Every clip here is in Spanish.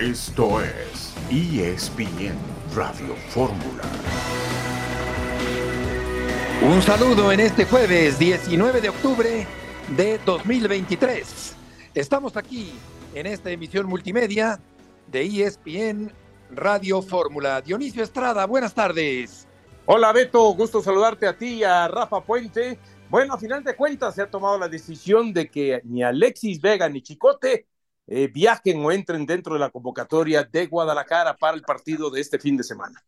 Esto es ESPN Radio Fórmula. Un saludo en este jueves 19 de octubre de 2023. Estamos aquí en esta emisión multimedia de ESPN Radio Fórmula. Dionisio Estrada, buenas tardes. Hola Beto, gusto saludarte a ti y a Rafa Puente. Bueno, a final de cuentas se ha tomado la decisión de que ni Alexis Vega ni Chicote eh, viajen o entren dentro de la convocatoria de Guadalajara para el partido de este fin de semana.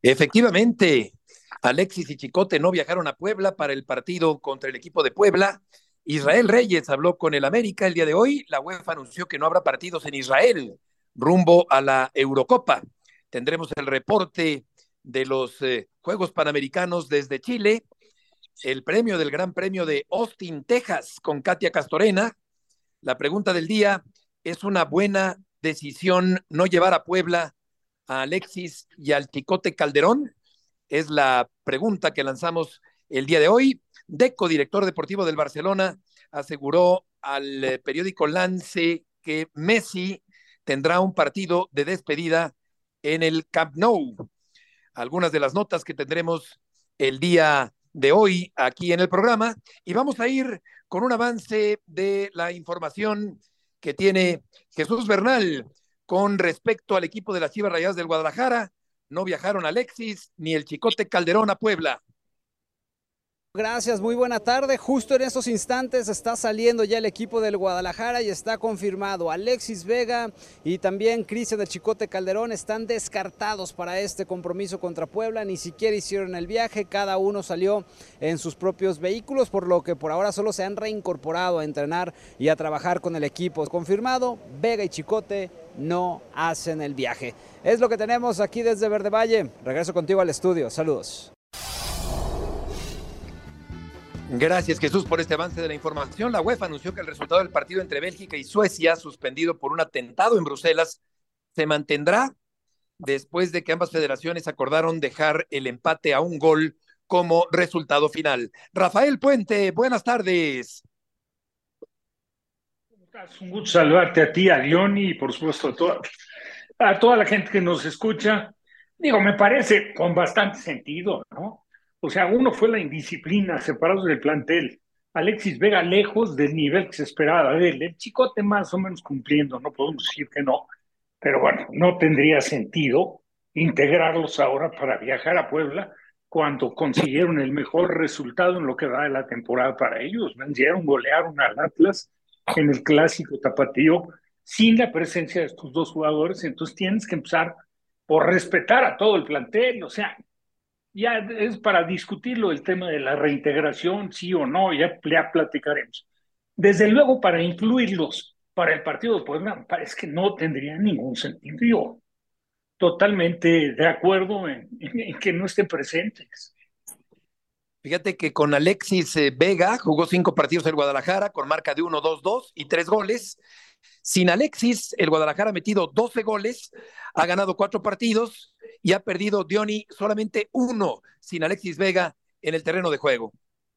Efectivamente, Alexis y Chicote no viajaron a Puebla para el partido contra el equipo de Puebla. Israel Reyes habló con el América el día de hoy. La UEFA anunció que no habrá partidos en Israel rumbo a la Eurocopa. Tendremos el reporte de los eh, Juegos Panamericanos desde Chile, el premio del Gran Premio de Austin, Texas, con Katia Castorena, la pregunta del día, ¿es una buena decisión no llevar a Puebla a Alexis y al Ticote Calderón? Es la pregunta que lanzamos el día de hoy. Deco, director deportivo del Barcelona, aseguró al eh, periódico Lance que Messi tendrá un partido de despedida en el Camp Nou. Algunas de las notas que tendremos el día de hoy aquí en el programa y vamos a ir con un avance de la información que tiene Jesús Bernal con respecto al equipo de las Chivas Rayadas del Guadalajara. No viajaron Alexis ni el Chicote Calderón a Puebla. Gracias, muy buena tarde. Justo en estos instantes está saliendo ya el equipo del Guadalajara y está confirmado. Alexis Vega y también Cristian de Chicote Calderón están descartados para este compromiso contra Puebla. Ni siquiera hicieron el viaje, cada uno salió en sus propios vehículos, por lo que por ahora solo se han reincorporado a entrenar y a trabajar con el equipo. Confirmado, Vega y Chicote no hacen el viaje. Es lo que tenemos aquí desde Verde Valle. Regreso contigo al estudio. Saludos. Gracias Jesús por este avance de la información. La UEFA anunció que el resultado del partido entre Bélgica y Suecia, suspendido por un atentado en Bruselas, se mantendrá después de que ambas federaciones acordaron dejar el empate a un gol como resultado final. Rafael Puente, buenas tardes. Un gusto saludarte a ti, a Leoni y por supuesto a toda la gente que nos escucha. Digo, me parece con bastante sentido, ¿no? O sea, uno fue la indisciplina, separados del plantel. Alexis Vega lejos del nivel que se esperaba de él. El chicote más o menos cumpliendo, no podemos decir que no. Pero bueno, no tendría sentido integrarlos ahora para viajar a Puebla cuando consiguieron el mejor resultado en lo que va de la temporada para ellos. Vencieron, golearon al Atlas en el clásico tapatío sin la presencia de estos dos jugadores. Entonces tienes que empezar por respetar a todo el plantel. O sea, ya es para discutirlo el tema de la reintegración, sí o no, ya, ya platicaremos. Desde luego, para incluirlos para el partido de Puebla, parece que no tendría ningún sentido. Yo totalmente de acuerdo en, que no estén presentes. Fíjate que con Alexis eh, Vega jugó cinco partidos en Guadalajara con marca de 1-2-2 y tres goles. Sin Alexis, el Guadalajara ha metido 12 goles, ha ganado cuatro partidos y ha perdido Dioni solamente uno sin Alexis Vega en el terreno de juego.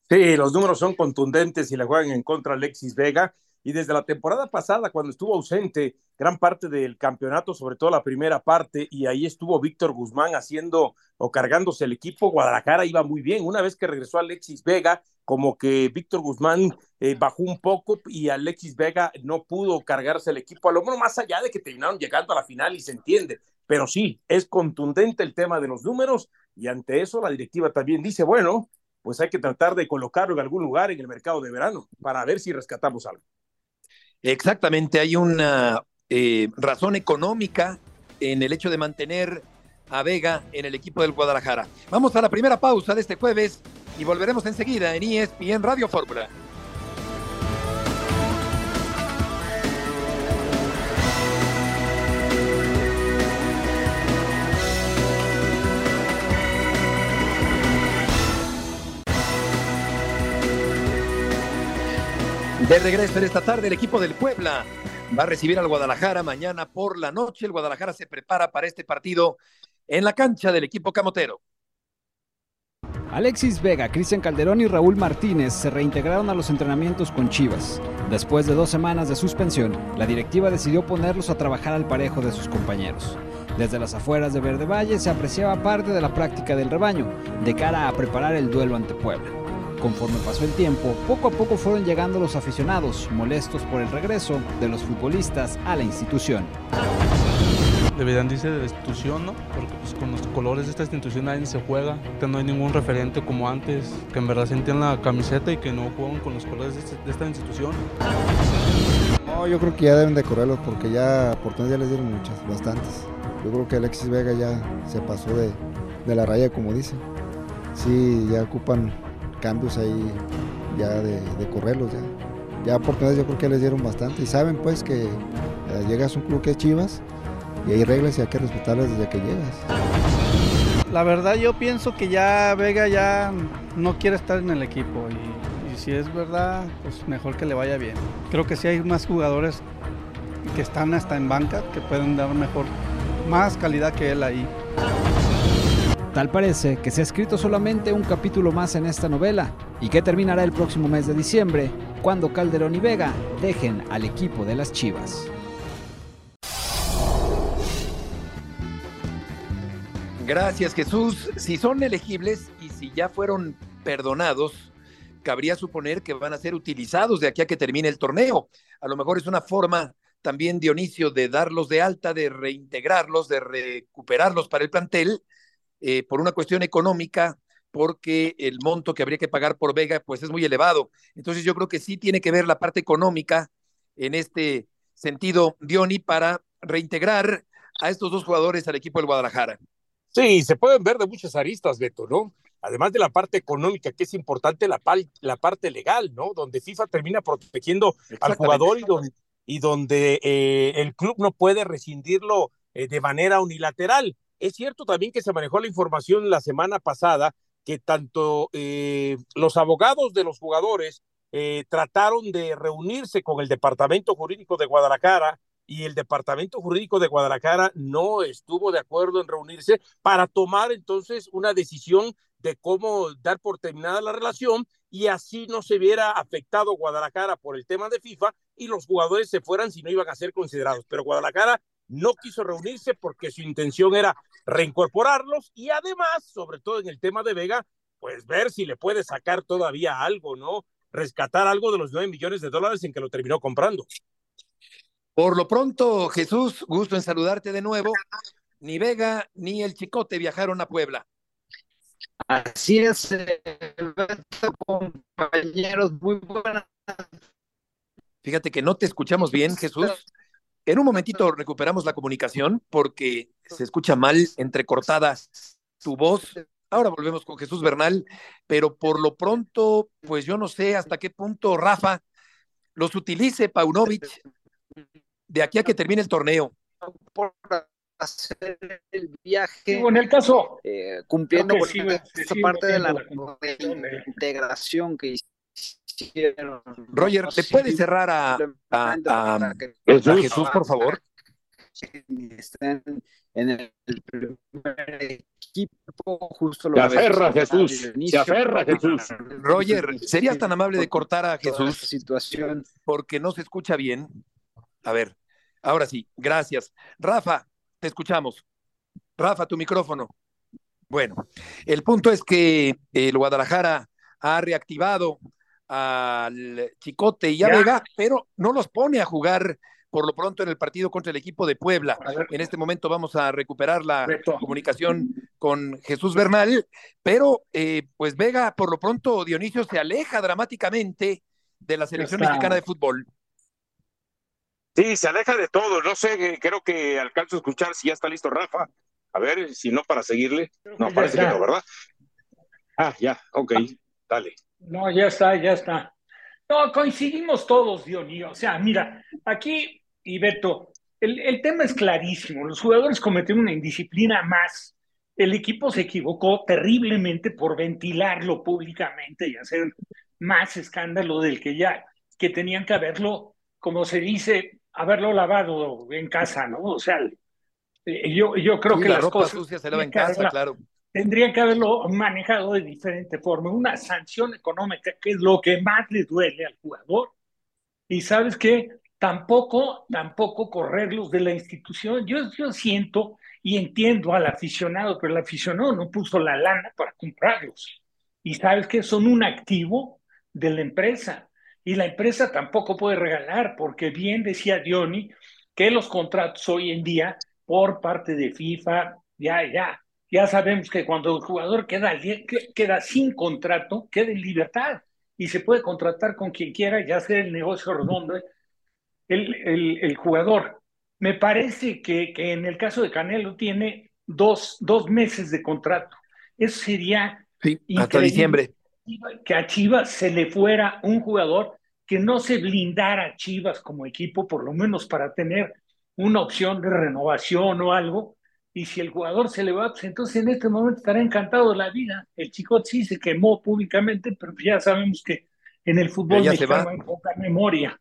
Sí, los números son contundentes y le juegan en contra Alexis Vega. Y desde la temporada pasada, cuando estuvo ausente gran parte del campeonato, sobre todo la primera parte, y ahí estuvo Víctor Guzmán haciendo o cargándose el equipo, Guadalajara iba muy bien. Una vez que regresó Alexis Vega, como que Víctor Guzmán eh, bajó un poco y Alexis Vega no pudo cargarse el equipo, a lo menos más allá de que terminaron llegando a la final y se entiende, pero sí, es contundente el tema de los números y ante eso la directiva también dice, bueno, pues hay que tratar de colocarlo en algún lugar en el mercado de verano para ver si rescatamos algo. Exactamente, hay una eh, razón económica en el hecho de mantener a Vega en el equipo del Guadalajara. Vamos a la primera pausa de este jueves y volveremos enseguida en ESPN Radio Fórmula. De regreso en esta tarde, el equipo del Puebla va a recibir al Guadalajara mañana por la noche. El Guadalajara se prepara para este partido en la cancha del equipo camotero. Alexis Vega, Cristian Calderón y Raúl Martínez se reintegraron a los entrenamientos con Chivas. Después de dos semanas de suspensión, la directiva decidió ponerlos a trabajar al parejo de sus compañeros. Desde las afueras de Verde Valle se apreciaba parte de la práctica del rebaño, de cara a preparar el duelo ante Puebla. Conforme pasó el tiempo, poco a poco fueron llegando los aficionados, molestos por el regreso de los futbolistas a la institución deberían irse de la institución, ¿no? Porque pues, con los colores de esta institución nadie se juega, que no hay ningún referente como antes, que en verdad sentían la camiseta y que no juegan con los colores de, este, esta institución. No, yo creo que ya deben de correrlos porque ya oportunidades ya les dieron muchas, bastantes. Yo creo que Alexis Vega ya se pasó de, de la raya, como dice. Sí, ya ocupan cambios ahí ya de, de correrlos ya. Ya oportunidades yo creo que les dieron bastante y saben pues que eh, llegas a un club que es Chivas y hay reglas y hay que respetarlas desde que llegas. La verdad yo pienso que ya Vega ya no quiere estar en el equipo y, si es verdad, pues mejor que le vaya bien. Creo que sí hay más jugadores que están hasta en banca que pueden dar mejor, más calidad que él ahí. Tal parece que se ha escrito solamente un capítulo más en esta novela y que terminará el próximo mes de diciembre, cuando Calderón y Vega dejen al equipo de las Chivas. Gracias, Jesús. Si son elegibles y si ya fueron perdonados, cabría suponer que van a ser utilizados de aquí a que termine el torneo. A lo mejor es una forma también, Dionisio, de darlos de alta, de reintegrarlos, de recuperarlos para el plantel, eh, por una cuestión económica, porque el monto que habría que pagar por Vega, pues es muy elevado. Entonces yo creo que sí tiene que ver la parte económica en este sentido, Dioni, para reintegrar a estos dos jugadores al equipo del Guadalajara. Sí, se pueden ver de muchas aristas, Beto, ¿no? Además de la parte económica, que es importante, la, la parte legal, ¿no? Donde FIFA termina protegiendo al jugador y donde, eh, el club no puede rescindirlo eh, de manera unilateral. Es cierto también que se manejó la información la semana pasada que tanto eh, los abogados de los jugadores trataron de reunirse con el Departamento Jurídico de Guadalajara y el Departamento Jurídico de Guadalajara no estuvo de acuerdo en reunirse para tomar entonces una decisión de cómo dar por terminada la relación y así no se viera afectado Guadalajara por el tema de FIFA y los jugadores se fueran si no iban a ser considerados. Pero Guadalajara no quiso reunirse porque su intención era reincorporarlos y además, sobre todo en el tema de Vega, pues ver si le puede sacar todavía algo, ¿no? Rescatar algo de los nueve millones de dólares en que lo terminó comprando. Por lo pronto, Jesús, gusto en saludarte de nuevo. Ni Vega ni el Chicote viajaron a Puebla. Así es, compañeros, muy buenas. Fíjate que no te escuchamos bien, Jesús. En un momentito recuperamos la comunicación porque se escucha mal, entrecortada tu voz. Ahora volvemos con Jesús Bernal, pero por lo pronto, pues yo no sé hasta qué punto Rafa los utilice Paunovic de aquí a que termine el torneo. Por hacer el viaje. en el caso. Eh, cumpliendo esa parte de la integración que hicieron. Roger, ¿te puedes cerrar a, a, Jesús, por favor? Están en el primer equipo, justo lo Se aferra Jesús, se aferra Jesús. Roger, ¿serías tan amable de cortar a Jesús? Situación. Porque no se escucha bien. A ver, ahora sí, gracias. Rafa, te escuchamos. Rafa, tu micrófono. Bueno, el punto es que el Guadalajara ha reactivado al Chicote y a Vega, pero no los pone a jugar por lo pronto en el partido contra el equipo de Puebla. En este momento vamos a recuperar la comunicación con Jesús Bernal, pero eh, pues Vega, por lo pronto, Dionisio se aleja dramáticamente de la selección mexicana de fútbol. Sí, se aleja de todo. No sé, creo que alcanzo a escuchar si ya está listo Rafa. A ver, si no, para seguirle. No, parece que no, ¿verdad? Ah, ya, ok, dale. No, ya está, ya está. No, coincidimos todos, Dionisio. O sea, mira, aquí, y Beto, el, el tema es clarísimo. Los jugadores cometieron una indisciplina más. El equipo se equivocó terriblemente por ventilarlo públicamente y hacer más escándalo del que ya, que tenían que haberlo, como se dice, haberlo lavado en casa, ¿no? O sea, eh, yo, yo creo que la las ropa cosas, sucia se lava en casa, claro. Tendrían que haberlo manejado de diferente forma. Una sanción económica, que es lo que más le duele al jugador. Y sabes qué, tampoco, tampoco correrlos de la institución. Yo, yo siento y entiendo al aficionado, pero el aficionado no puso la lana para comprarlos. Y sabes que son un activo de la empresa. Y la empresa tampoco puede regalar, porque bien decía Diony que los contratos hoy en día por parte de FIFA, ya, ya, ya sabemos que cuando el jugador queda, queda sin contrato, queda en libertad y se puede contratar con quien quiera y hacer el negocio redondo el, el, el jugador. Me parece que, que, en el caso de Canelo tiene dos, dos meses de contrato. Eso sería sí, hasta diciembre. Que a Chivas se le fuera un jugador que no se blindara a Chivas como equipo, por lo menos para tener una opción de renovación o algo, y si el jugador se le va, pues entonces en este momento estará encantado de la vida. El chico sí se quemó públicamente, pero ya sabemos que en el fútbol ya mexicano hay poca memoria.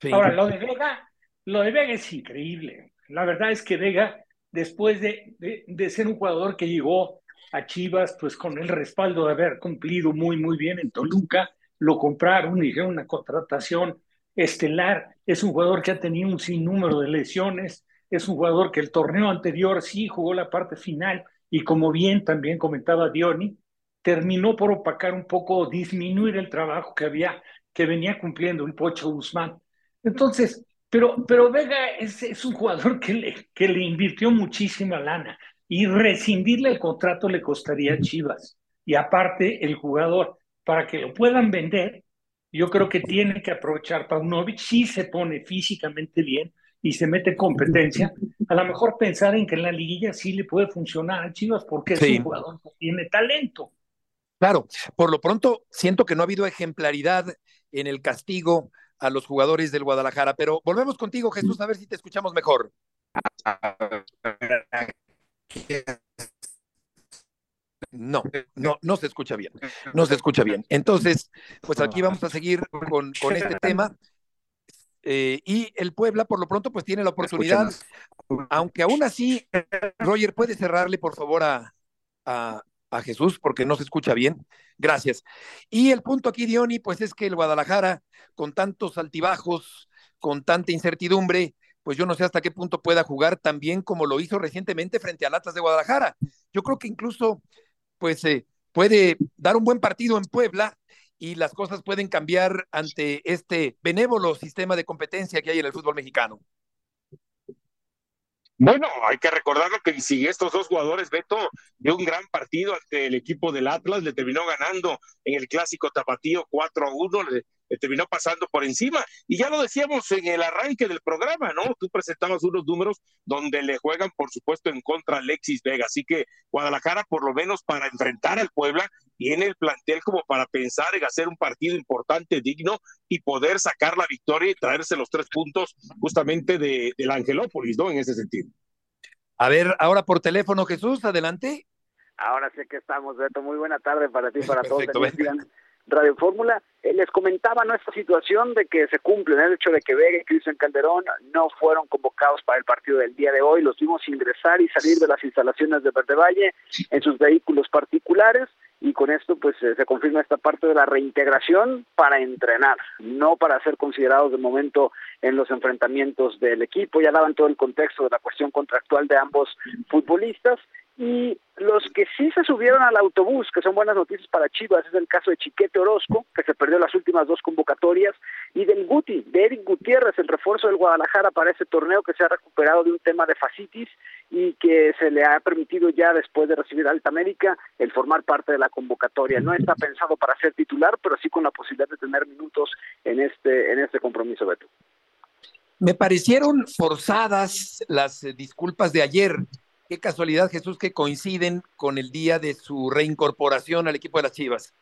Sí. Ahora, lo de Vega, lo de Vega es increíble. La verdad es que Vega, después de, de, de, ser un jugador que llegó a Chivas, pues con el respaldo de haber cumplido muy, muy bien en Toluca, lo compraron y hicieron una contratación estelar. Es un jugador que ha tenido un sinnúmero de lesiones, es un jugador que el torneo anterior sí jugó la parte final y como bien también comentaba Diony, terminó por opacar un poco, disminuir el trabajo que había, que venía cumpliendo el Pocho Guzmán. Entonces, pero, pero Vega es, es un jugador que le, que le invirtió muchísima lana y rescindirle el contrato le costaría a Chivas. Y aparte, el jugador, para que lo puedan vender, yo creo que tiene que aprovechar Paunovic, si se pone físicamente bien, y se mete competencia, a lo mejor pensar en que en la liguilla sí le puede funcionar a Chivas porque sí. es un jugador que tiene talento. Claro, por lo pronto siento que no ha habido ejemplaridad en el castigo a los jugadores del Guadalajara, pero volvemos contigo, Jesús, a ver si te escuchamos mejor. No, no, no se escucha bien, no se escucha bien. Entonces, pues aquí vamos a seguir con, con este tema. Eh, y el Puebla, por lo pronto, pues tiene la oportunidad, aunque aún así, Roger, ¿puede cerrarle, por favor, a, a, a, Jesús? Porque no se escucha bien. Gracias. Y el punto aquí, Diony, pues es que el Guadalajara, con tantos altibajos, con tanta incertidumbre, pues yo no sé hasta qué punto pueda jugar tan bien como lo hizo recientemente frente al Atlas de Guadalajara. Yo creo que incluso, pues, eh, puede dar un buen partido en Puebla y las cosas pueden cambiar ante este benévolo sistema de competencia que hay en el fútbol mexicano. Bueno, hay que recordarlo que si estos dos jugadores, Beto, dio un gran partido ante el equipo del Atlas, le terminó ganando en el clásico tapatío 4 a 1, le, le, terminó pasando por encima. Y ya lo decíamos en el arranque del programa, ¿no? Tú presentabas unos números donde le juegan, por supuesto, en contra a Alexis Vega. Así que Guadalajara, por lo menos para enfrentar al Puebla, tiene el plantel como para pensar en hacer un partido importante, digno y poder sacar la victoria y traerse los tres puntos justamente de, del Angelópolis, ¿no? En ese sentido. A ver, ahora por teléfono, Jesús, adelante. Ahora sí que estamos, Beto. Muy buena tarde para ti, para Perfecto, todos. Radio Fórmula. Eh, les comentaba nuestra situación de que se cumple el hecho de que Vega y Cristian Calderón no fueron convocados para el partido del día de hoy. Los vimos ingresar y salir de las instalaciones de Verde Valle en sus vehículos particulares y con esto pues eh, se confirma esta parte de la reintegración para entrenar, no para ser considerados de momento en los enfrentamientos del equipo. Ya daban todo el contexto de la cuestión contractual de ambos futbolistas y los que sí se subieron al autobús, que son buenas noticias para Chivas, es el caso de Chiquete Orozco, que se perdió las últimas dos convocatorias, y del Guti, de Eric Gutiérrez, el refuerzo del Guadalajara para ese torneo que se ha recuperado de un tema de fascitis y que se le ha permitido ya después de recibir alta médica el formar parte de la convocatoria. No está pensado para ser titular, pero sí con la posibilidad de tener minutos en este, en este compromiso, Beto. Me parecieron forzadas las disculpas de ayer qué casualidad, Jesús, que coinciden con el día de su reincorporación al equipo de las Chivas.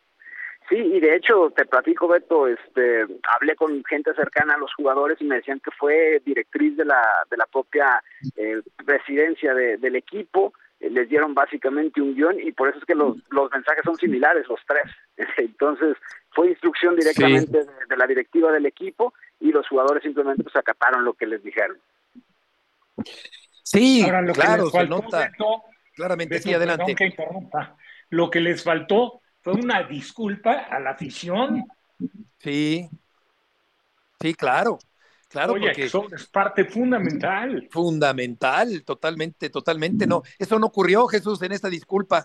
Sí, y de hecho, te platico, Beto, este, hablé con gente cercana a los jugadores y me decían que fue directriz de la, de la propia eh, presidencia de, del equipo, eh, les dieron básicamente un guion y por eso es que los, los mensajes son similares, los tres. Entonces, fue instrucción directamente sí. de, de, la directiva del equipo y los jugadores simplemente pues, acataron lo que les dijeron. Sí, Ahora, lo claro, que faltó, se nota. Beto, Claramente, sí, adelante. Que Lo que les faltó fue una disculpa a la afición. Sí, sí, claro. Claro, Oye, porque eso es parte fundamental. Fundamental, totalmente, totalmente. No, eso no ocurrió, Jesús, en esta disculpa.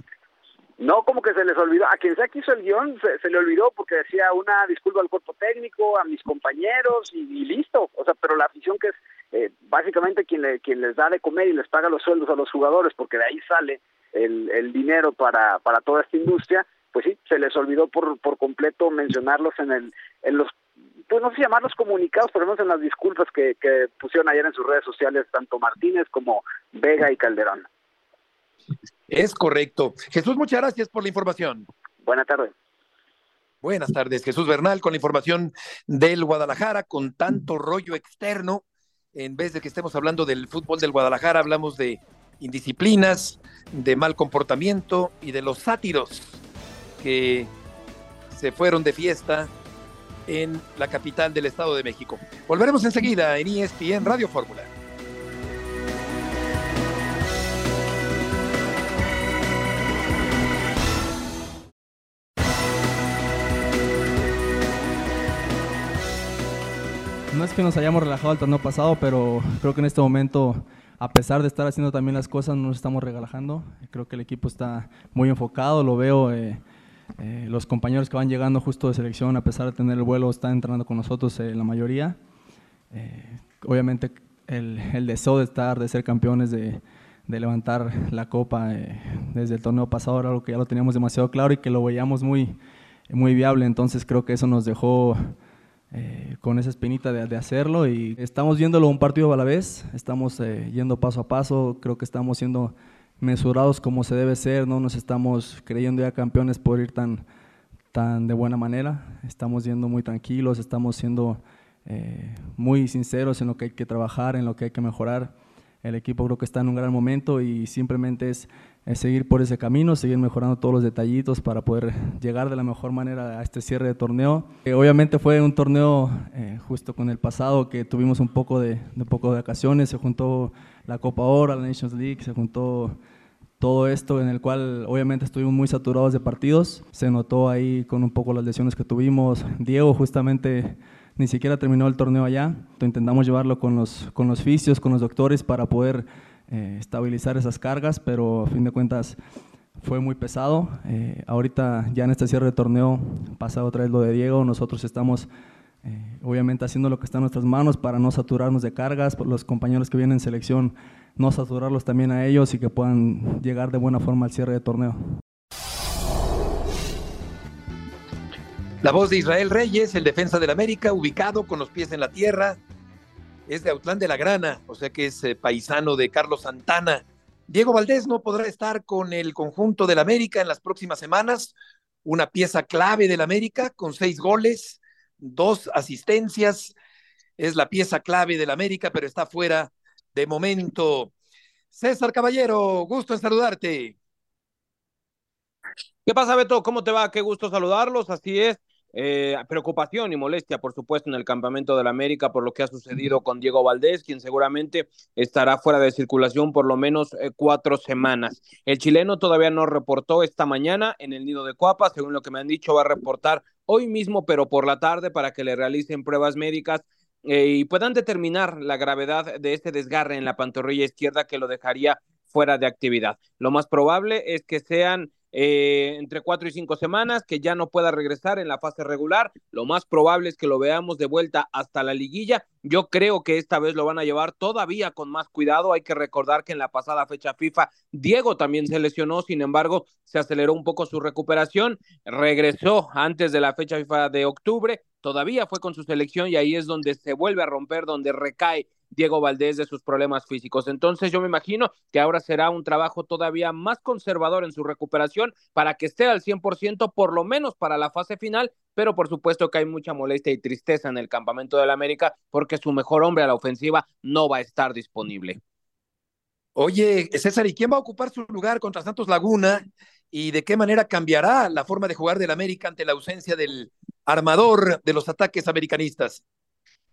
No, como que se les olvidó, a quien sea que hizo el guion, se, le olvidó porque decía una disculpa al cuerpo técnico, a mis compañeros y, listo. O sea, pero la afición que es eh, básicamente quien, le, quien les da de comer y les paga los sueldos a los jugadores, porque de ahí sale el, el dinero para, para toda esta industria, pues sí, se les olvidó por, por completo mencionarlos en, el, en los pues no sé llamarlos comunicados, pero menos en las disculpas que, que pusieron ayer en sus redes sociales tanto Martínez como Vega y Calderón. Es correcto. Jesús, muchas gracias por la información. Buenas tardes. Buenas tardes, Jesús Bernal, con la información del Guadalajara, con tanto rollo externo. En vez de que estemos hablando del fútbol del Guadalajara, hablamos de indisciplinas, de mal comportamiento y de los sátiros que se fueron de fiesta en la capital del Estado de México. Volveremos enseguida en ESPN Radio Fórmula. Es que nos hayamos relajado el torneo pasado, pero creo que en este momento, a pesar de estar haciendo también las cosas, no nos estamos relajando. Creo que el equipo está muy enfocado, lo veo. Eh, eh, los compañeros que van llegando justo de selección, a pesar de tener el vuelo, están entrenando con nosotros eh, la mayoría. obviamente el, el, deseo de estar, de ser campeones, de, de levantar la copa desde el torneo pasado era algo que ya lo teníamos demasiado claro y que lo veíamos muy, muy viable. Entonces creo que eso nos dejó eh, con esa espinita de, hacerlo y estamos viéndolo un partido a la vez, estamos eh, yendo paso a paso, creo que estamos siendo mesurados como se debe ser, no nos estamos creyendo ya campeones por ir tan, tan de buena manera, estamos yendo muy tranquilos, estamos siendo eh, muy sinceros en lo que hay que trabajar, en lo que hay que mejorar. El equipo creo que está en un gran momento y simplemente es es seguir por ese camino, seguir mejorando todos los detallitos para poder llegar de la mejor manera a este cierre de torneo. Eh, obviamente fue un torneo eh, justo con el pasado que tuvimos un poco de, de, poco de vacaciones, se juntó la Copa Oro, la Nations League, se juntó todo esto en el cual obviamente estuvimos muy saturados de partidos, se notó ahí con un poco las lesiones que tuvimos, Diego justamente ni siquiera terminó el torneo allá, intentamos llevarlo con los, con los fisios, con los doctores para poder eh, estabilizar esas cargas, pero a fin de cuentas fue muy pesado. Eh, ahorita ya en este cierre de torneo pasa otra vez lo de Diego, nosotros estamos eh, obviamente haciendo lo que está en nuestras manos para no saturarnos de cargas, por los compañeros que vienen en selección no saturarlos también a ellos y que puedan llegar de buena forma al cierre de torneo. La voz de Israel Reyes, el defensa del América, ubicado con los pies en la tierra, es de Autlán de la Grana, o sea que es eh, paisano de Carlos Santana. Diego Valdés no podrá estar con el conjunto del América en las próximas semanas, una pieza clave del América con seis goles, dos asistencias, es la pieza clave del América, pero está fuera de momento. César Caballero, gusto en saludarte. ¿Qué pasa, Beto? ¿Cómo te va? Qué gusto saludarlos. Así es. Eh, preocupación y molestia, por supuesto, en el campamento del América por lo que ha sucedido con Diego Valdés, quien seguramente estará fuera de circulación por lo menos eh, cuatro semanas. El chileno todavía no reportó esta mañana en el nido de Cuapa, según lo que me han dicho, va a reportar hoy mismo, pero por la tarde, para que le realicen pruebas médicas eh, y puedan determinar la gravedad de este desgarre en la pantorrilla izquierda que lo dejaría fuera de actividad. Lo más probable es que sean eh, entre cuatro y cinco semanas, que ya no pueda regresar en la fase regular. Lo más probable es que lo veamos de vuelta hasta la liguilla. Yo creo que esta vez lo van a llevar todavía con más cuidado. Hay que recordar que en la pasada fecha FIFA Diego también se lesionó, sin embargo, se aceleró un poco su recuperación, regresó antes de la fecha FIFA de octubre, todavía fue con su selección y ahí es donde se vuelve a romper, donde recae Diego Valdés de sus problemas físicos. Entonces yo me imagino que ahora será un trabajo todavía más conservador en su recuperación para que esté al 100% por lo menos para la fase final, pero por supuesto que hay mucha molestia y tristeza en el campamento del América porque su mejor hombre a la ofensiva no va a estar disponible. Oye, César, ¿y quién va a ocupar su lugar contra Santos Laguna? ¿Y de qué manera cambiará la forma de jugar del América ante la ausencia del armador de los ataques americanistas?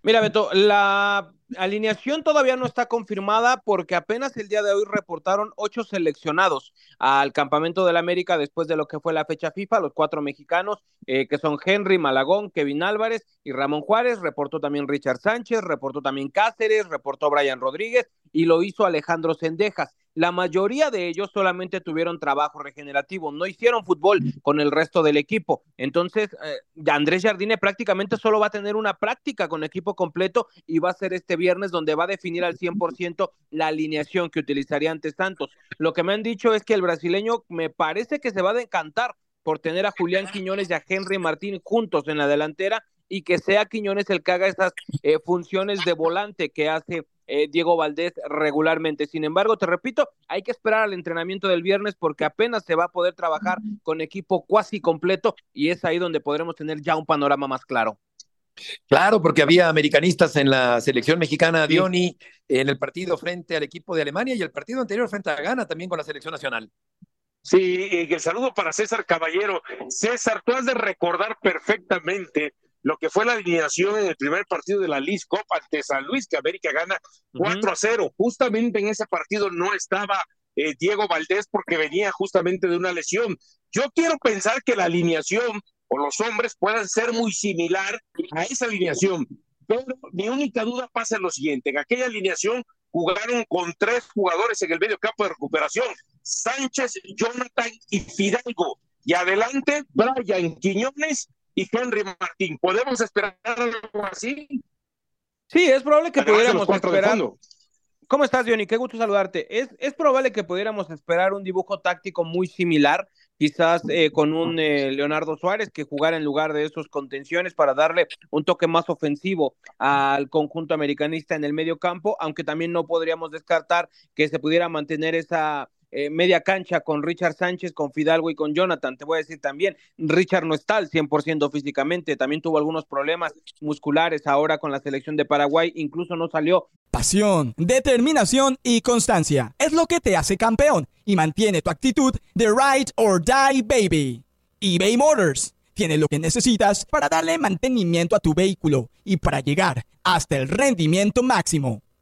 Mira, Beto, la alineación todavía no está confirmada porque apenas el día de hoy reportaron ocho seleccionados al campamento del América después de lo que fue la fecha FIFA, los cuatro mexicanos eh, que son Henry Malagón, Kevin Álvarez y Ramón Juárez, reportó también Richard Sánchez, reportó también Cáceres, reportó Brian Rodríguez y lo hizo Alejandro Sendejas la mayoría de ellos solamente tuvieron trabajo regenerativo, no hicieron fútbol con el resto del equipo. Entonces, eh, Andrés Jardine prácticamente solo va a tener una práctica con equipo completo y va a ser este viernes donde va a definir al 100% la alineación que utilizaría ante Santos. Lo que me han dicho es que el brasileño me parece que se va a decantar por tener a Julián Quiñones y a Henry Martín juntos en la delantera y que sea Quiñones el que haga esas eh, funciones de volante que hace eh, Diego Valdés regularmente. Sin embargo, te repito, hay que esperar al entrenamiento del viernes porque apenas se va a poder trabajar con equipo cuasi completo y es ahí donde podremos tener ya un panorama más claro. Claro, porque había americanistas en la selección mexicana, Dioni, en el partido frente al equipo de Alemania y el partido anterior frente a Ghana también con la selección nacional. Sí, el saludo para César Caballero. César, tú has de recordar perfectamente lo que fue la alineación en el primer partido de la League Cup ante San Luis, que América gana 4 a 0. Justamente en ese partido no estaba eh, Diego Valdés porque venía justamente de una lesión. Yo quiero pensar que la alineación o los hombres puedan ser muy similar a esa alineación, pero mi única duda pasa en lo siguiente, en aquella alineación jugaron con tres jugadores en el medio campo de recuperación, Sánchez, Jonathan y Fidalgo, y adelante Brian Quiñones y Henry Martín. ¿Podemos esperar algo así? Sí, es probable que pudiéramos esperar. ¿Cómo estás, Johnny? Qué gusto saludarte. Es, es probable que pudiéramos esperar un dibujo táctico muy similar, quizás eh, con un eh, Leonardo Suárez que jugara en lugar de esos contenciones para darle un toque más ofensivo al conjunto americanista en el medio campo, aunque también no podríamos descartar que se pudiera mantener esa eh, media cancha con Richard Sánchez, con Fidalgo y con Jonathan. Te voy a decir también, Richard no está al 100% físicamente, también tuvo algunos problemas musculares ahora con la selección de Paraguay, incluso no salió. Pasión, determinación y constancia es lo que te hace campeón y mantiene tu actitud de ride or die baby. eBay Motors tiene lo que necesitas para darle mantenimiento a tu vehículo y para llegar hasta el rendimiento máximo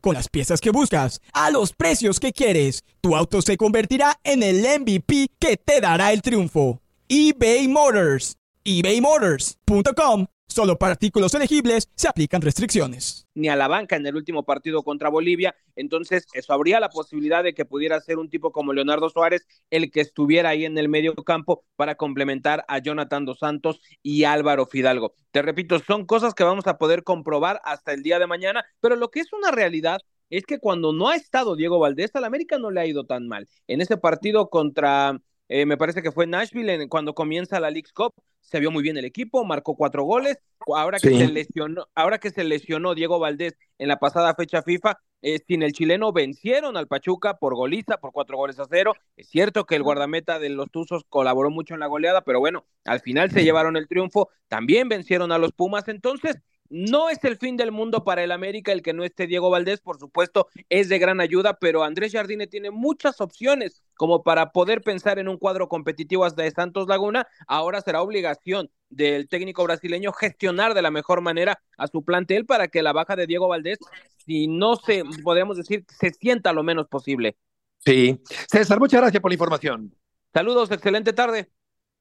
Con las piezas que buscas, a los precios que quieres, tu auto se convertirá en el MVP que te dará el triunfo. eBay Motors. ebaymotors.com Solo para artículos elegibles se aplican restricciones. Ni a la banca en el último partido contra Bolivia, entonces eso habría la posibilidad de que pudiera ser un tipo como Leonardo Suárez el que estuviera ahí en el medio campo para complementar a Jonathan Dos Santos y Álvaro Fidalgo. Te repito, son cosas que vamos a poder comprobar hasta el día de mañana, pero lo que es una realidad es que cuando no ha estado Diego Valdés, al América no le ha ido tan mal. En ese partido contra eh, me parece que fue Nashville cuando comienza la League Cup, se vio muy bien el equipo, marcó cuatro goles. Ahora que se lesionó, ahora que se lesionó Diego Valdés en la pasada fecha FIFA, eh, sin el chileno vencieron al Pachuca por goliza, por cuatro goles a cero. Es cierto que el guardameta de los Tuzos colaboró mucho en la goleada, pero bueno, al final se llevaron el triunfo. También vencieron a los Pumas. Entonces, no es el fin del mundo para el América el que no esté Diego Valdés, por supuesto, es de gran ayuda, pero Andrés Jardine tiene muchas opciones como para poder pensar en un cuadro competitivo hasta de Santos Laguna. Ahora será obligación del técnico brasileño gestionar de la mejor manera a su plantel para que la baja de Diego Valdés, si no se, podemos decir, se sienta lo menos posible. Sí. César, muchas gracias por la información. Saludos, excelente tarde.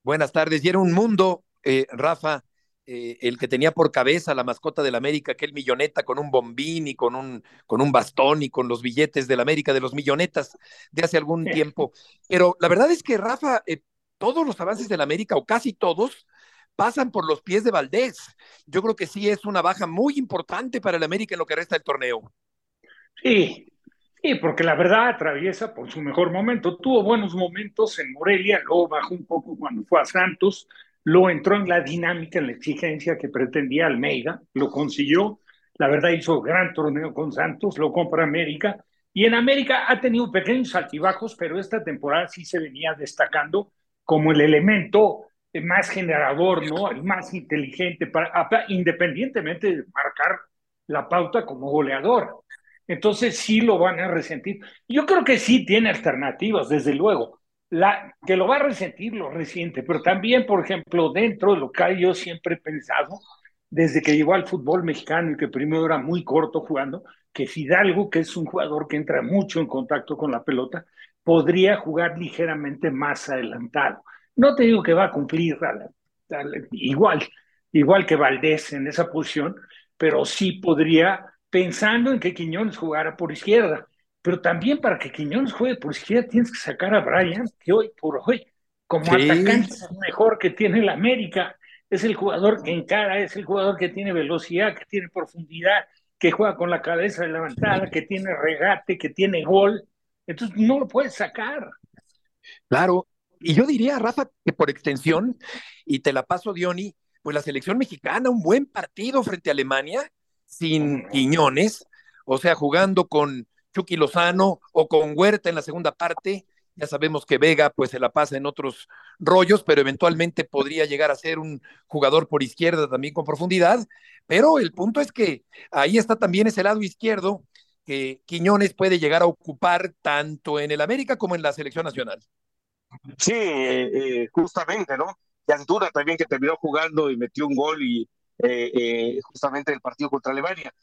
Buenas tardes. Y era un mundo, eh, Rafa, eh, el que tenía por cabeza la mascota del América, aquel milloneta con un bombín y con un, con un bastón y con los billetes del América, de los millonetas de hace algún tiempo. Pero la verdad es que, Rafa, eh, todos los avances del América, o casi todos, pasan por los pies de Valdés. Yo creo que sí es una baja muy importante para el América en lo que resta del torneo. Sí, sí, porque la verdad atraviesa por su mejor momento. Tuvo buenos momentos en Morelia, luego bajó un poco cuando fue a Santos, lo entró en la dinámica, en la exigencia que pretendía Almeida, lo consiguió la verdad hizo gran torneo con Santos, lo compra América, y en América ha tenido pequeños altibajos, pero esta temporada sí se venía destacando como el elemento más generador, ¿no? El más inteligente, para, independientemente de marcar la pauta como goleador. Entonces sí lo van a resentir. Yo creo que sí tiene alternativas, desde luego. La, que lo va a resentir, lo resiente, pero también, por ejemplo, dentro de lo que yo siempre he pensado, desde que llegó al fútbol mexicano y que primero era muy corto jugando, que Fidalgo, que es un jugador que entra mucho en contacto con la pelota, podría jugar ligeramente más adelantado. No te digo que va a cumplir igual, igual que Valdés en esa posición, pero sí podría, pensando en que Quiñones jugara por izquierda. Pero también para que Quiñones juegue por izquierda tienes que sacar a Brian, que hoy por hoy, como atacante es mejor que tiene el América. Es el jugador que encara, es el jugador que tiene velocidad, que tiene profundidad, que juega con la cabeza levantada, que tiene regate, que tiene gol. Entonces no lo puedes sacar. Claro, y yo diría, Rafa, que por extensión, y te la paso, Diony, pues la selección mexicana, un buen partido frente a Alemania, sin Quiñones, o sea, jugando con Chucky Lozano o con Huerta en la segunda parte. Ya sabemos que Vega pues se la pasa en otros rollos, pero eventualmente podría llegar a ser un jugador por izquierda también con profundidad. Pero el punto es que ahí está también ese lado izquierdo que Quiñones puede llegar a ocupar tanto en el América como en la selección nacional. Sí, eh, eh, justamente, ¿no? Y Antuna también que terminó jugando y metió un gol y eh, justamente el partido contra Alemania.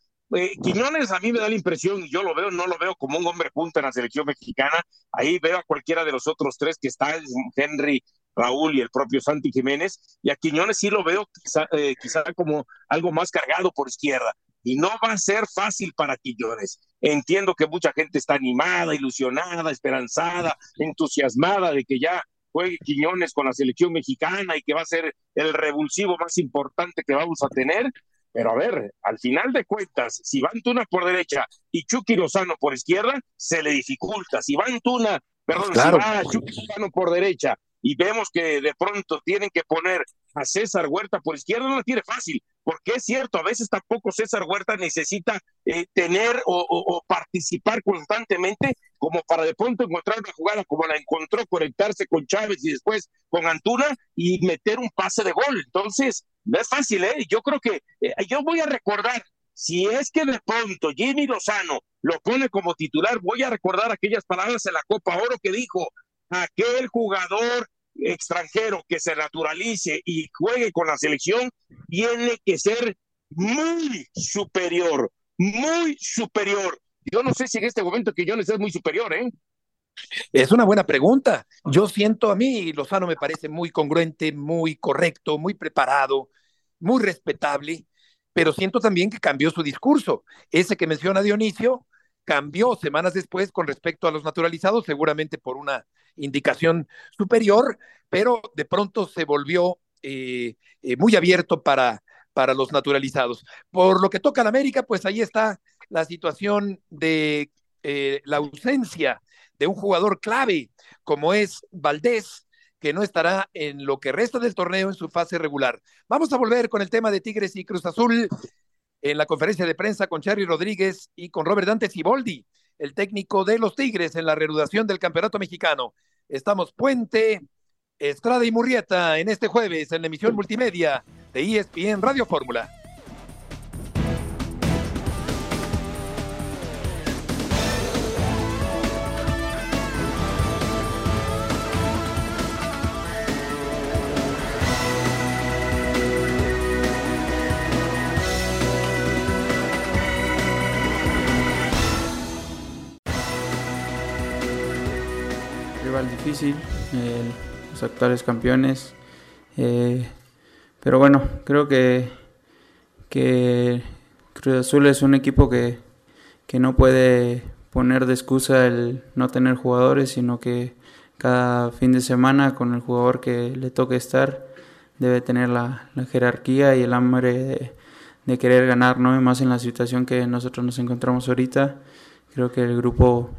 Quiñones a mí me da la impresión, yo lo veo, no lo veo como un hombre punta en la selección mexicana, ahí veo a cualquiera de los otros tres que están, Henry, Raúl y el propio Santi Jiménez, y a Quiñones sí lo veo quizá, quizá como algo más cargado por izquierda y no va a ser fácil para Quiñones. Entiendo que mucha gente está animada, ilusionada, esperanzada, entusiasmada de que ya juegue Quiñones con la selección mexicana y que va a ser el revulsivo más importante que vamos a tener. Pero a ver, al final de cuentas, si va Antuna por derecha y Chucky Lozano por izquierda, se le dificulta. Si va Antuna, perdón, si va Chucky Lozano por derecha y vemos que de pronto tienen que poner a César Huerta por izquierda, no lo tiene fácil, porque es cierto, a veces tampoco César Huerta necesita eh, tener o, participar constantemente como para de pronto encontrar una jugada como la encontró, conectarse con Chávez y después con Antuna y meter un pase de gol. Entonces, no es fácil, ¿eh? Yo creo que eh, yo voy a recordar, si es que de pronto Jimmy Lozano lo pone como titular, voy a recordar aquellas palabras en la Copa Oro que dijo, aquel jugador extranjero que se naturalice y juegue con la selección tiene que ser muy superior, muy superior. Yo no sé si en este momento que yo es muy superior, ¿eh? Es una buena pregunta. Yo siento a mí, Lozano me parece muy congruente, muy correcto, muy preparado, muy respetable, pero siento también que cambió su discurso. Ese que menciona Dionisio cambió semanas después con respecto a los naturalizados, seguramente por una indicación superior, pero de pronto se volvió eh, eh, muy abierto para, para los naturalizados. Por lo que toca a la América, pues ahí está la situación de eh, la ausencia de un jugador clave como es Valdés, que no estará en lo que resta del torneo en su fase regular. Vamos a volver con el tema de Tigres y Cruz Azul en la conferencia de prensa con Cherry Rodríguez y con Robert Dante Ciboldi, el técnico de los Tigres en la reanudación del Campeonato Mexicano. Estamos Puente, Estrada y Murrieta en este jueves en la emisión multimedia de ESPN Radio Fórmula. Difícil, los actuales campeones. Eh, pero bueno, creo que, que Cruz Azul es un equipo que, que no puede poner de excusa el no tener jugadores, sino que cada fin de semana con el jugador que le toque estar debe tener la, jerarquía y el hambre de, querer ganar, ¿no? más en la situación que nosotros nos encontramos ahorita. Creo que el grupo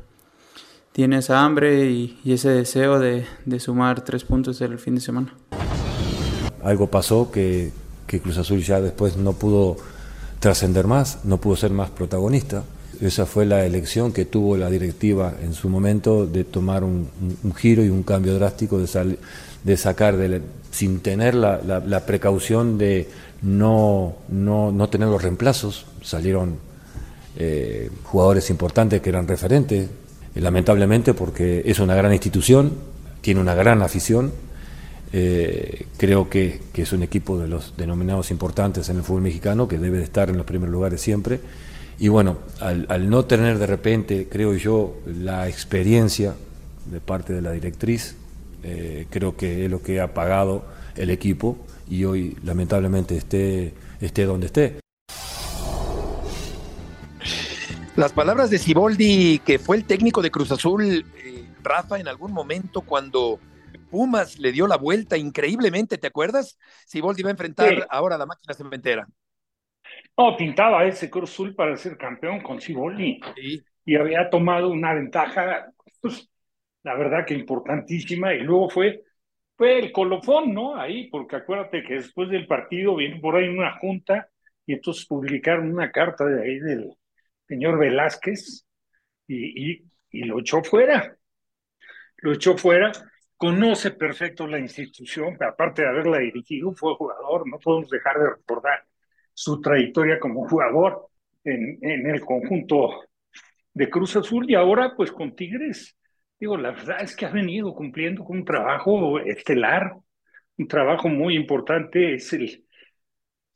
tiene esa hambre y, ese deseo de, sumar tres puntos el fin de semana. Algo pasó que, Cruz Azul ya después no pudo trascender más, no pudo ser más protagonista. Esa fue la elección que tuvo la directiva en su momento de tomar un, giro y un cambio drástico, de, de sacar, sin tener la, precaución de no, no, no, tener los reemplazos. Salieron eh, jugadores importantes que eran referentes, lamentablemente porque es una gran institución, tiene una gran afición. Eh, creo que, es un equipo de los denominados importantes en el fútbol mexicano que debe de estar en los primeros lugares siempre. Y bueno, al, no tener de repente, creo yo, la experiencia de parte de la directriz, eh, creo que es lo que ha pagado el equipo y hoy lamentablemente esté, esté donde esté. Las palabras de Siboldi, que fue el técnico de Cruz Azul, eh, Rafa, en algún momento cuando Pumas le dio la vuelta increíblemente, ¿te acuerdas? Siboldi va a enfrentar ahora a la máquina cementera. No, pintaba ese Cruz Azul para ser campeón con Siboldi. Y había tomado una ventaja, pues, la verdad que importantísima, y luego fue, fue el colofón, ¿no? Ahí, porque acuérdate que después del partido viene por ahí una junta y entonces publicaron una carta de ahí del señor Velázquez y, y, lo echó fuera. Lo echó fuera, conoce perfecto la institución, aparte de haberla dirigido, fue jugador, no podemos dejar de recordar su trayectoria como jugador en, en el conjunto de Cruz Azul y ahora pues con Tigres. Digo, la verdad es que ha venido cumpliendo con un trabajo estelar, un trabajo muy importante, es el,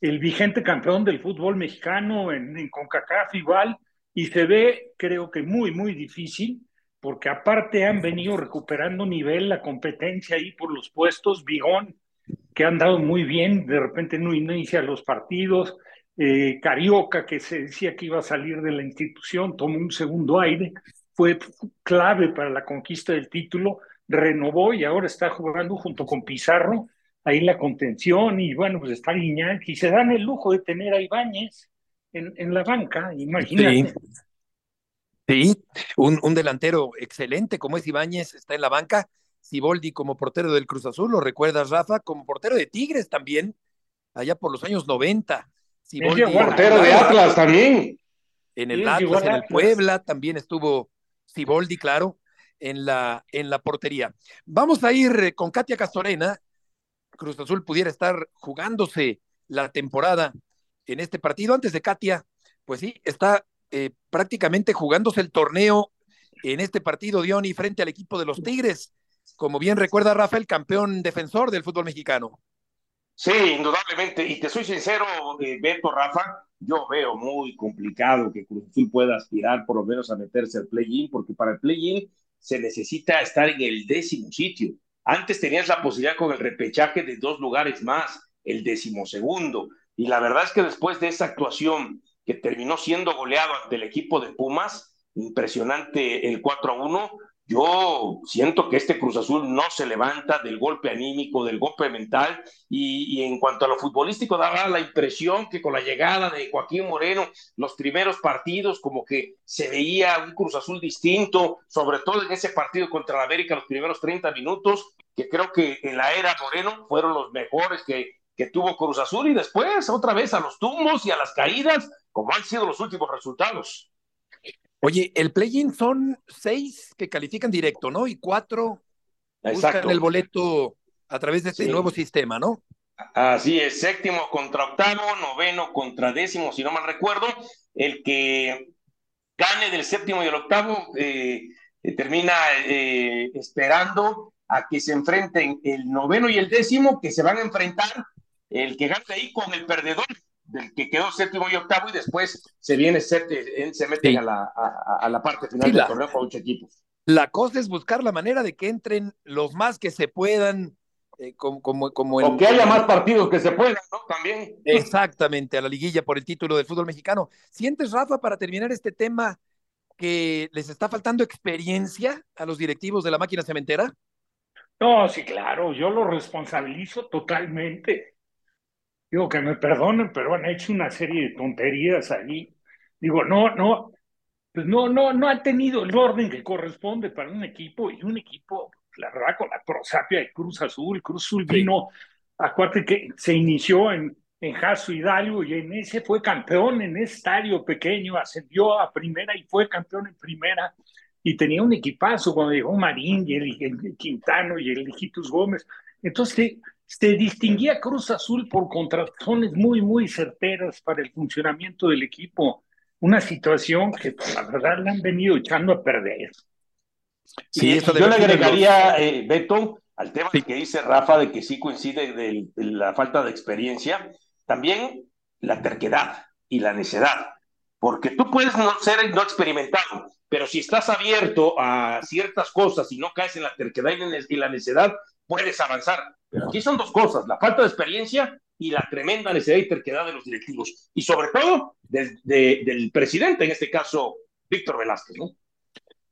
el vigente campeón del fútbol mexicano en, en CONCACAF igual, y se ve, creo que muy, muy difícil, porque aparte han venido recuperando nivel la competencia ahí por los puestos, Bigón, que han dado muy bien, de repente no inicia los partidos, eh, Carioca, que se decía que iba a salir de la institución, tomó un segundo aire, fue clave para la conquista del título, renovó y ahora está jugando junto con Pizarro, ahí la contención, y bueno, pues está Guiñac, y se dan el lujo de tener a Ibáñez en, en la banca, imagínate. Sí, un, un delantero excelente como es Ibáñez, está en la banca, Siboldi como portero del Cruz Azul, ¿lo recuerdas, Rafa? Como portero de Tigres también, allá por los años 90. Siboldi, portero de Atlas también. En el Atlas, en el Puebla, también estuvo Siboldi, claro, en la, en la portería. Vamos a ir eh, con Katia Castorena. Cruz Azul pudiera estar jugándose la temporada en este partido. Antes de Katia, pues sí, está eh, prácticamente jugándose el torneo en este partido, Diony, frente al equipo de los Tigres como bien recuerda Rafael, campeón defensor del fútbol mexicano. Sí, indudablemente. Y te soy sincero, eh, Beto, Rafa, yo veo muy complicado que Cruz Azul pueda aspirar por lo menos a meterse al play-in, porque para el play-in se necesita estar en el décimo sitio. Antes tenías la posibilidad con el repechaje de dos lugares más, el decimosegundo. Y la verdad es que después de esa actuación que terminó siendo goleado ante el equipo de Pumas, impresionante el 4 a 1, yo siento que este Cruz Azul no se levanta del golpe anímico, del golpe mental, y, en cuanto a lo futbolístico, daba la impresión que con la llegada de Joaquín Moreno, los primeros partidos, como que se veía un Cruz Azul distinto, sobre todo en ese partido contra la América, los primeros 30 minutos, que creo que en la era Moreno fueron los mejores que, que tuvo Cruz Azul, y después otra vez a los tumbos y a las caídas, como han sido los últimos resultados. Oye, el play-in son seis que califican directo, ¿no? Y cuatro buscan el boleto a través de este nuevo sistema, ¿no? Así es, séptimo contra octavo, noveno contra décimo, si no mal recuerdo. El que gane del séptimo y el octavo eh, termina eh, esperando a que se enfrenten el noveno y el décimo, que se van a enfrentar el que gane ahí con el perdedor del que quedó séptimo y octavo y después se viene se meten a, la, a, la parte final del torneo con ocho equipos. La cosa es buscar la manera de que entren los más que se puedan, eh, como, como, como o que haya más partidos que se puedan, ¿no? También. Exactamente, a la liguilla por el título del fútbol mexicano. ¿Sientes, Rafa, para terminar este tema, que les está faltando experiencia a los directivos de la máquina cementera? No, sí, claro, yo lo responsabilizo totalmente. Digo, que me perdonen, pero han hecho una serie de tonterías ahí. Digo, no, no, pues no, no, no ha tenido el orden que corresponde para un equipo y un equipo, la verdad, con la prosapia de Cruz Azul. Cruz Azul vino, acuérdate que se inició en, en Jaso Hidalgo y en ese fue campeón en estadio pequeño, ascendió a primera y fue campeón en primera y tenía un equipazo cuando llegó Marín y el, Quintano y el Hijitus Gómez. Entonces se distinguía Cruz Azul por contrataciones muy, muy certeras para el funcionamiento del equipo. Una situación que la verdad le han venido echando a perder. Sí, eso yo le agregaría, eh, Beto, al tema que dice Rafa de que sí coincide de, la falta de experiencia, también la terquedad y la necedad. Porque tú puedes no ser no experimentado, pero si estás abierto a ciertas cosas y no caes en la terquedad y la necedad, puedes avanzar. Pero aquí son dos cosas, la falta de experiencia y la tremenda necedad y terquedad de los directivos. Y sobre todo del presidente, en este caso, Víctor Velázquez. ¿no?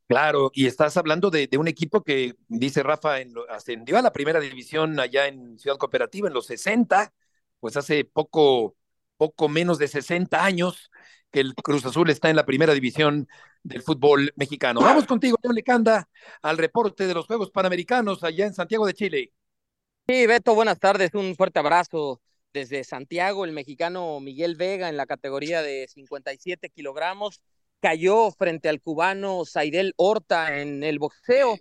Claro, y estás hablando de, un equipo que, dice Rafa, en ascendió a la primera división allá en Ciudad Cooperativa en los 60, pues hace poco, poco menos de 60 años que el Cruz Azul está en la primera división del fútbol mexicano. Vamos contigo, León Lecanda, al reporte de los Juegos Panamericanos allá en Santiago de Chile. Sí, Beto, buenas tardes, un fuerte abrazo desde Santiago, el mexicano Miguel Vega en la categoría de 57 kilogramos cayó frente al cubano Saidel Horta en el boxeo.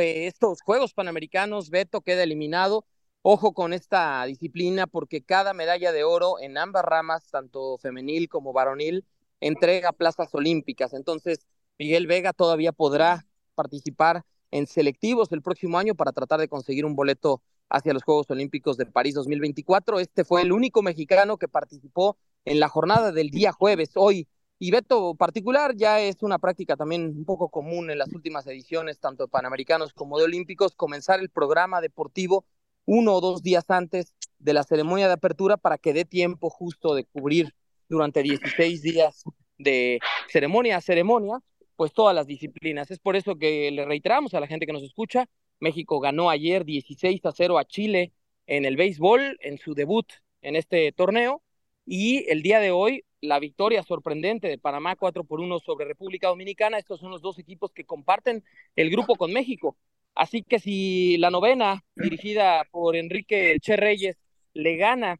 Estos Juegos Panamericanos, Beto queda eliminado. Ojo con esta disciplina porque cada medalla de oro en ambas ramas, tanto femenil como varonil, entrega plazas olímpicas. Entonces, Miguel Vega todavía podrá participar en selectivos el próximo año para tratar de conseguir un boleto hacia los Juegos Olímpicos de París 2024. Este fue el único mexicano que participó en la jornada del día jueves. Hoy y Beto particular ya es una práctica también un poco común en las últimas ediciones, tanto de Panamericanos como de Olímpicos, comenzar el programa deportivo uno o dos días antes de la ceremonia de apertura para que dé tiempo justo de cubrir durante 16 días de ceremonia a ceremonia, pues todas las disciplinas. Es por eso que le reiteramos a la gente que nos escucha, México ganó ayer 16 a 0 a Chile en el béisbol, en su debut en este torneo, y el día de hoy la victoria sorprendente de Panamá 4 por 1 sobre República Dominicana. Estos son los dos equipos que comparten el grupo con México. Así que si la novena, dirigida por Enrique Che Reyes, le gana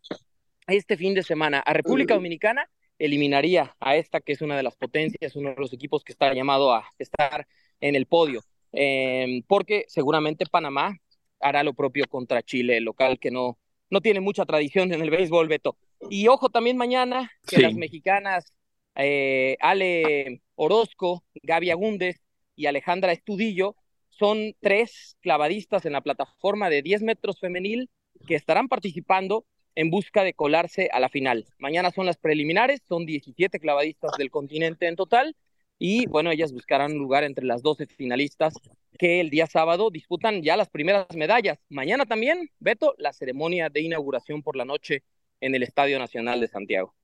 este fin de semana a República Dominicana, eliminaría a esta que es una de las potencias, uno de los equipos que está llamado a estar en el podio. Em, porque seguramente Panamá hará lo propio contra Chile, el local que no, no tiene mucha tradición en el béisbol, Beto. Y ojo también mañana que las mexicanas eh, Ale Orozco, Gaby Agúndez y Alejandra Estudillo son tres clavadistas en la plataforma de 10 metros femenil que estarán participando en busca de colarse a la final. Mañana son las preliminares, son 17 clavadistas del continente en total y bueno, ellas buscarán un lugar entre las 12 finalistas que el día sábado disputan ya las primeras medallas. Mañana también, Beto, la ceremonia de inauguración por la noche en el Estadio Nacional de Santiago.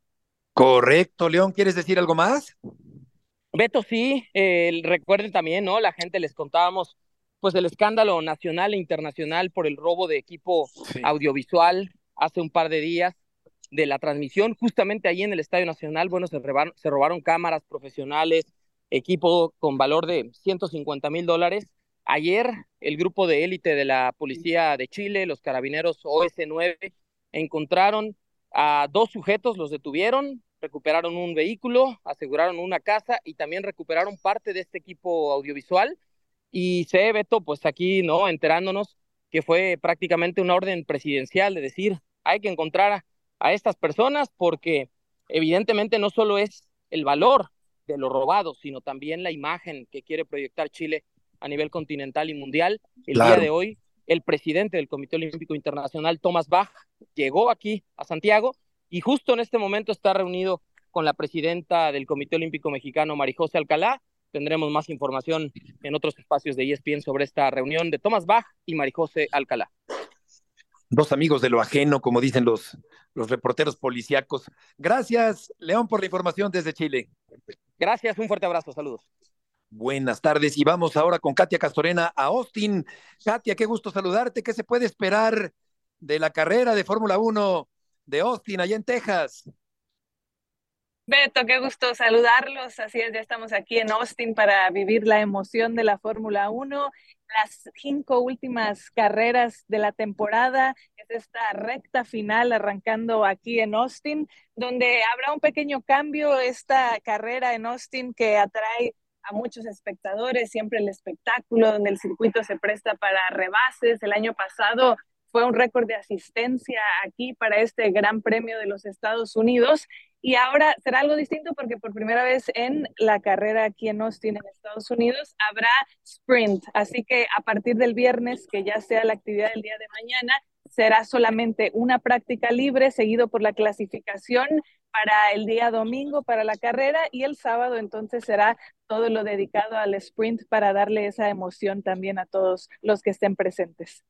Correcto, León, ¿quieres decir algo más? Beto, sí, eh, recuerden también, ¿no? La gente les contábamos, pues, el escándalo nacional e internacional por el robo de equipo audiovisual hace un par de días de la transmisión, justamente ahí en el Estadio Nacional, bueno, se robaron, se robaron cámaras profesionales, equipo con valor de 150 mil dólares. Ayer, el grupo de élite de la Policía de Chile, los carabineros OS9, encontraron a dos sujetos, los detuvieron, recuperaron un vehículo, aseguraron una casa y también recuperaron parte de este equipo audiovisual. Y se, Beto, pues aquí, ¿no? Enterándonos que fue prácticamente una orden presidencial de decir, hay que encontrar a, a estas personas porque evidentemente no solo es el valor de lo robado, sino también la imagen que quiere proyectar Chile a nivel continental y mundial. El día de hoy, el presidente del Comité Olímpico Internacional, Thomas Bach, llegó aquí a Santiago y justo en este momento está reunido con la presidenta del Comité Olímpico Mexicano, Marijose Alcalá. Tendremos más información en otros espacios de ESPN sobre esta reunión de Thomas Bach y Marijose Alcalá. Dos amigos de lo ajeno, como dicen los, los reporteros policíacos. Gracias, León, por la información desde Chile. Gracias, un fuerte abrazo, saludos. Buenas tardes y vamos ahora con Katia Castorena a Austin. Katia, qué gusto saludarte. ¿Qué se puede esperar de la carrera de Fórmula 1 de Austin allá en Texas? Beto, qué gusto saludarlos. Así es, ya estamos aquí en Austin para vivir la emoción de la Fórmula 1. Las cinco últimas carreras de la temporada es esta recta final arrancando aquí en Austin, donde habrá un pequeño cambio. Esta carrera en Austin que atrae a muchos espectadores, siempre el espectáculo, donde el circuito se presta para rebases. El año pasado fue un récord de asistencia aquí para este Gran Premio de los Estados Unidos y ahora será algo distinto porque por primera vez en la carrera aquí en Austin, en Estados Unidos, habrá sprint. Así que a partir del viernes, que ya sea la actividad del día de mañana, será solamente una práctica libre, seguido por la clasificación para el día domingo para la carrera y el sábado entonces será todo lo dedicado al sprint para darle esa emoción también a todos los que estén presentes.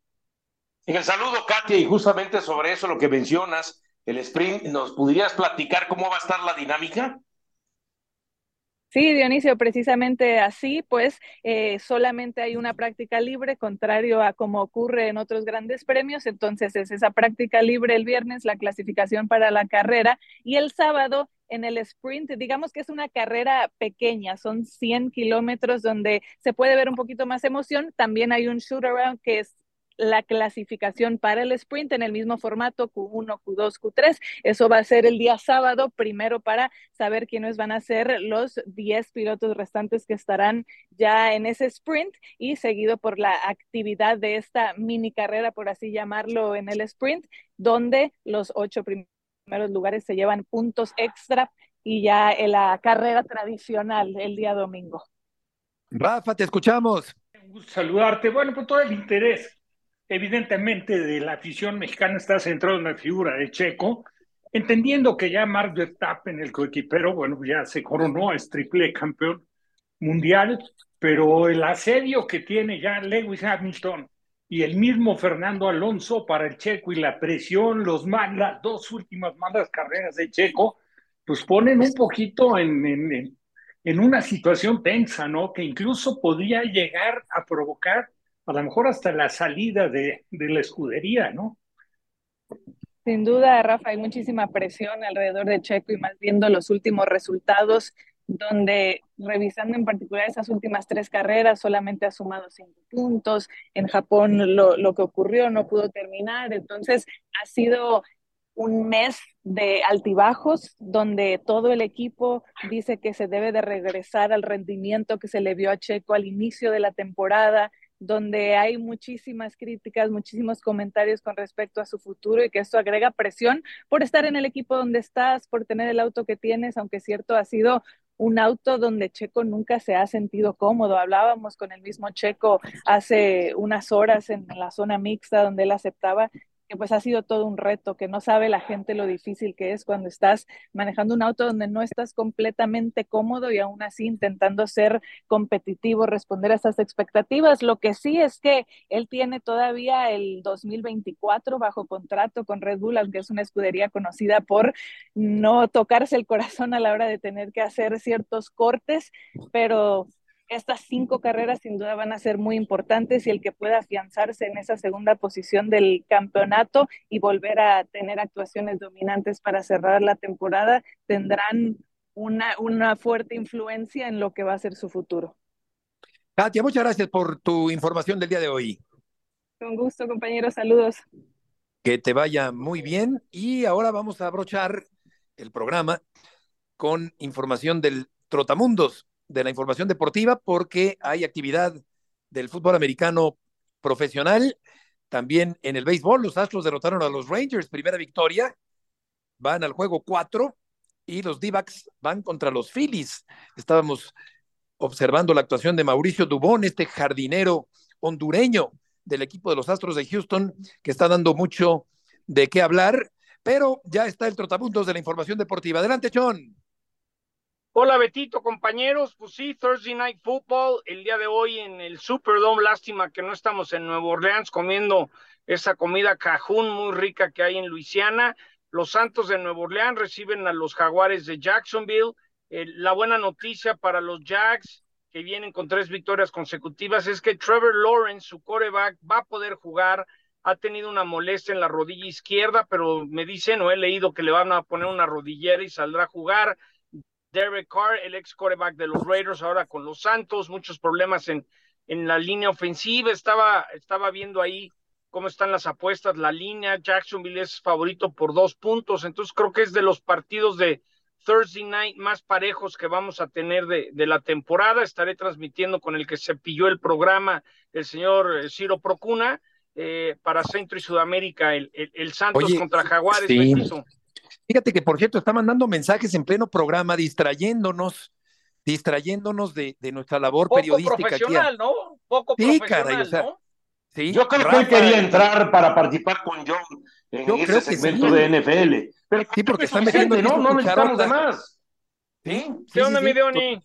el saludo, Katia, y justamente sobre eso lo que mencionas, el sprint. ¿Nos podrías platicar cómo va a estar la dinámica? Sí, Dionisio, precisamente así, pues eh, solamente hay una práctica libre, contrario a como ocurre en otros grandes premios. Entonces es esa práctica libre el viernes, la clasificación para la carrera y el sábado en el sprint, digamos que es una carrera pequeña, son 100 kilómetros donde se puede ver un poquito más emoción. También hay un shoot around que es la clasificación para el sprint en el mismo formato Q1, Q2, Q3. Eso va a ser el día sábado, primero para saber quiénes van a ser los 10 pilotos restantes que estarán ya en ese sprint y seguido por la actividad de esta mini carrera, por así llamarlo, en el sprint, donde los ocho primeros lugares se llevan puntos extra y ya en la carrera tradicional el día domingo. Rafa, te escuchamos. saludarte. Bueno, por todo el interés evidentemente de la afición mexicana está centrado en la figura de Checo, entendiendo que ya Mark Verstappen, el coequipero, bueno, ya se coronó, es triple campeón mundial, pero el asedio que tiene ya Lewis Hamilton y el mismo Fernando Alonso para el Checo y la presión, los las dos últimas malas carreras de Checo, pues ponen un poquito en, en, en una situación tensa, ¿no? Que incluso podría llegar a provocar a lo mejor hasta la salida de, la escudería, ¿no? Sin duda, Rafa, hay muchísima presión alrededor de Checo y más viendo los últimos resultados, donde revisando en particular esas últimas tres carreras, solamente ha sumado cinco puntos. En Japón lo, lo que ocurrió no pudo terminar, entonces ha sido un mes de altibajos donde todo el equipo dice que se debe de regresar al rendimiento que se le vio a Checo al inicio de la temporada, donde hay muchísimas críticas, muchísimos comentarios con respecto a su futuro y que esto agrega presión por estar en el equipo donde estás, por tener el auto que tienes, aunque cierto ha sido un auto donde Checo nunca se ha sentido cómodo. Hablábamos con el mismo Checo hace unas horas en la zona mixta donde él aceptaba que pues ha sido todo un reto, que no sabe la gente lo difícil que es cuando estás manejando un auto donde no estás completamente cómodo y aún así intentando ser competitivo, responder a esas expectativas. Lo que sí es que él tiene todavía el 2024 bajo contrato con Red Bull, aunque es una escudería conocida por no tocarse el corazón a la hora de tener que hacer ciertos cortes, pero estas cinco carreras sin duda van a ser muy importantes y el que pueda afianzarse en esa segunda posición del campeonato y volver a tener actuaciones dominantes para cerrar la temporada tendrán una, una fuerte influencia en lo que va a ser su futuro. Katia, muchas gracias por tu información del día de hoy. Con gusto, compañeros. Saludos. Que te vaya muy bien. Y ahora vamos a abrochar el programa con información del Trotamundos de la información deportiva porque hay actividad del fútbol americano profesional. También en el béisbol, los Astros derrotaron a los Rangers, primera victoria. Van al juego 4 y los d van contra los Phillies. Estábamos observando la actuación de Mauricio Dubón, este jardinero hondureño del equipo de los Astros de Houston, que está dando mucho de qué hablar, pero ya está el trotamundos de la información deportiva. Adelante, John. Hola Betito, compañeros. Pues sí, Thursday Night Football, el día de hoy en el Superdome. Lástima que no estamos en Nueva Orleans comiendo esa comida cajún muy rica que hay en Luisiana. Los Santos de Nueva Orleans reciben a los Jaguares de Jacksonville. Eh, la buena noticia para los Jags, que vienen con tres victorias consecutivas, es que Trevor Lawrence, su coreback, va a poder jugar. Ha tenido una molestia en la rodilla izquierda, pero me dicen o he leído que le van a poner una rodillera y saldrá a jugar Derek Carr, el ex coreback de los Raiders, ahora con los Santos, muchos problemas en, en la línea ofensiva. Estaba, estaba viendo ahí cómo están las apuestas, la línea. Jacksonville es favorito por dos puntos, entonces creo que es de los partidos de Thursday night más parejos que vamos a tener de, de la temporada. Estaré transmitiendo con el que se pilló el programa el señor eh, Ciro Procuna eh, para Centro y Sudamérica, el, el, Santos contra Jaguares. Fíjate que, por cierto, está mandando mensajes en pleno programa, distrayéndonos, distrayéndonos de, de nuestra labor Poco periodística. profesional, ¿no? Poco Sí, profesional, caray, o sea, ¿no? Sí, Yo creo que él quería entrar para participar con John en Yo ese creo que segmento sí. de NFL. Pero Sí, porque es está metiendo ¿no? No necesitamos de más. ¿Sí? ¿Qué onda, mi sí.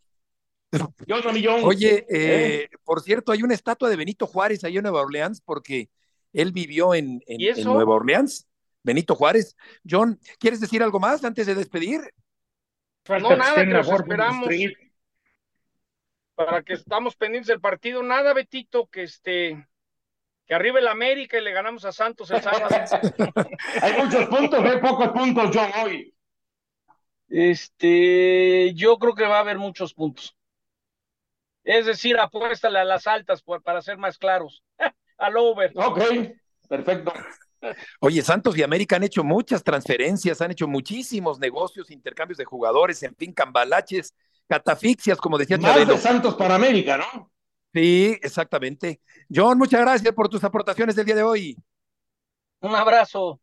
Mi John? Oye, ¿Eh? eh, por cierto, hay una estatua de Benito Juárez ahí en Nueva Orleans porque él vivió en, en- ¿Y en eso? Nueva Orleans. Benito Juárez. John, ¿quieres decir algo más antes de despedir? No, nada, que Bourbon esperamos. Para que estamos pendientes del partido. Nada, Betito, que este. Que arriba el América y le ganamos a Santos el sábado. Hay muchos puntos, hay pocos puntos, John, hoy. Este, yo creo que va a haber muchos puntos. Es decir, apuéstale a las altas por- para ser más claros. Al over. Ok, perfecto. Oye, Santos y América han hecho muchas transferencias, han hecho muchísimos negocios, intercambios de jugadores, en fin, cambalaches, catafixias, como decía Más Chabelo. de Santos para América, ¿no? Sí, exactamente. John, muchas gracias por tus aportaciones del día de hoy. Un abrazo.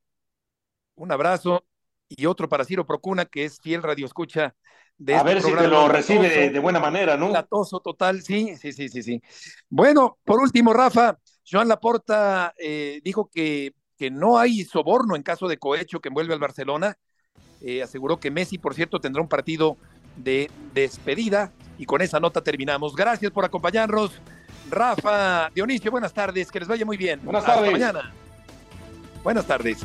Un abrazo y otro para Ciro Procuna, que es fiel radioescucha de A este ver si te lo recibe de, buena manera, ¿no? latoso total, sí, sí, sí, sí, sí. Bueno, por último, Rafa, Joan Laporta eh, dijo que, que no hay soborno en caso de cohecho que envuelve al Barcelona. Eh, aseguró que Messi, por cierto, tendrá un partido de despedida y con esa nota terminamos. Gracias por acompañarnos. Rafa, Dionisio, buenas tardes, que les vaya muy bien. Buenas Hasta tardes. mañana. Buenas tardes.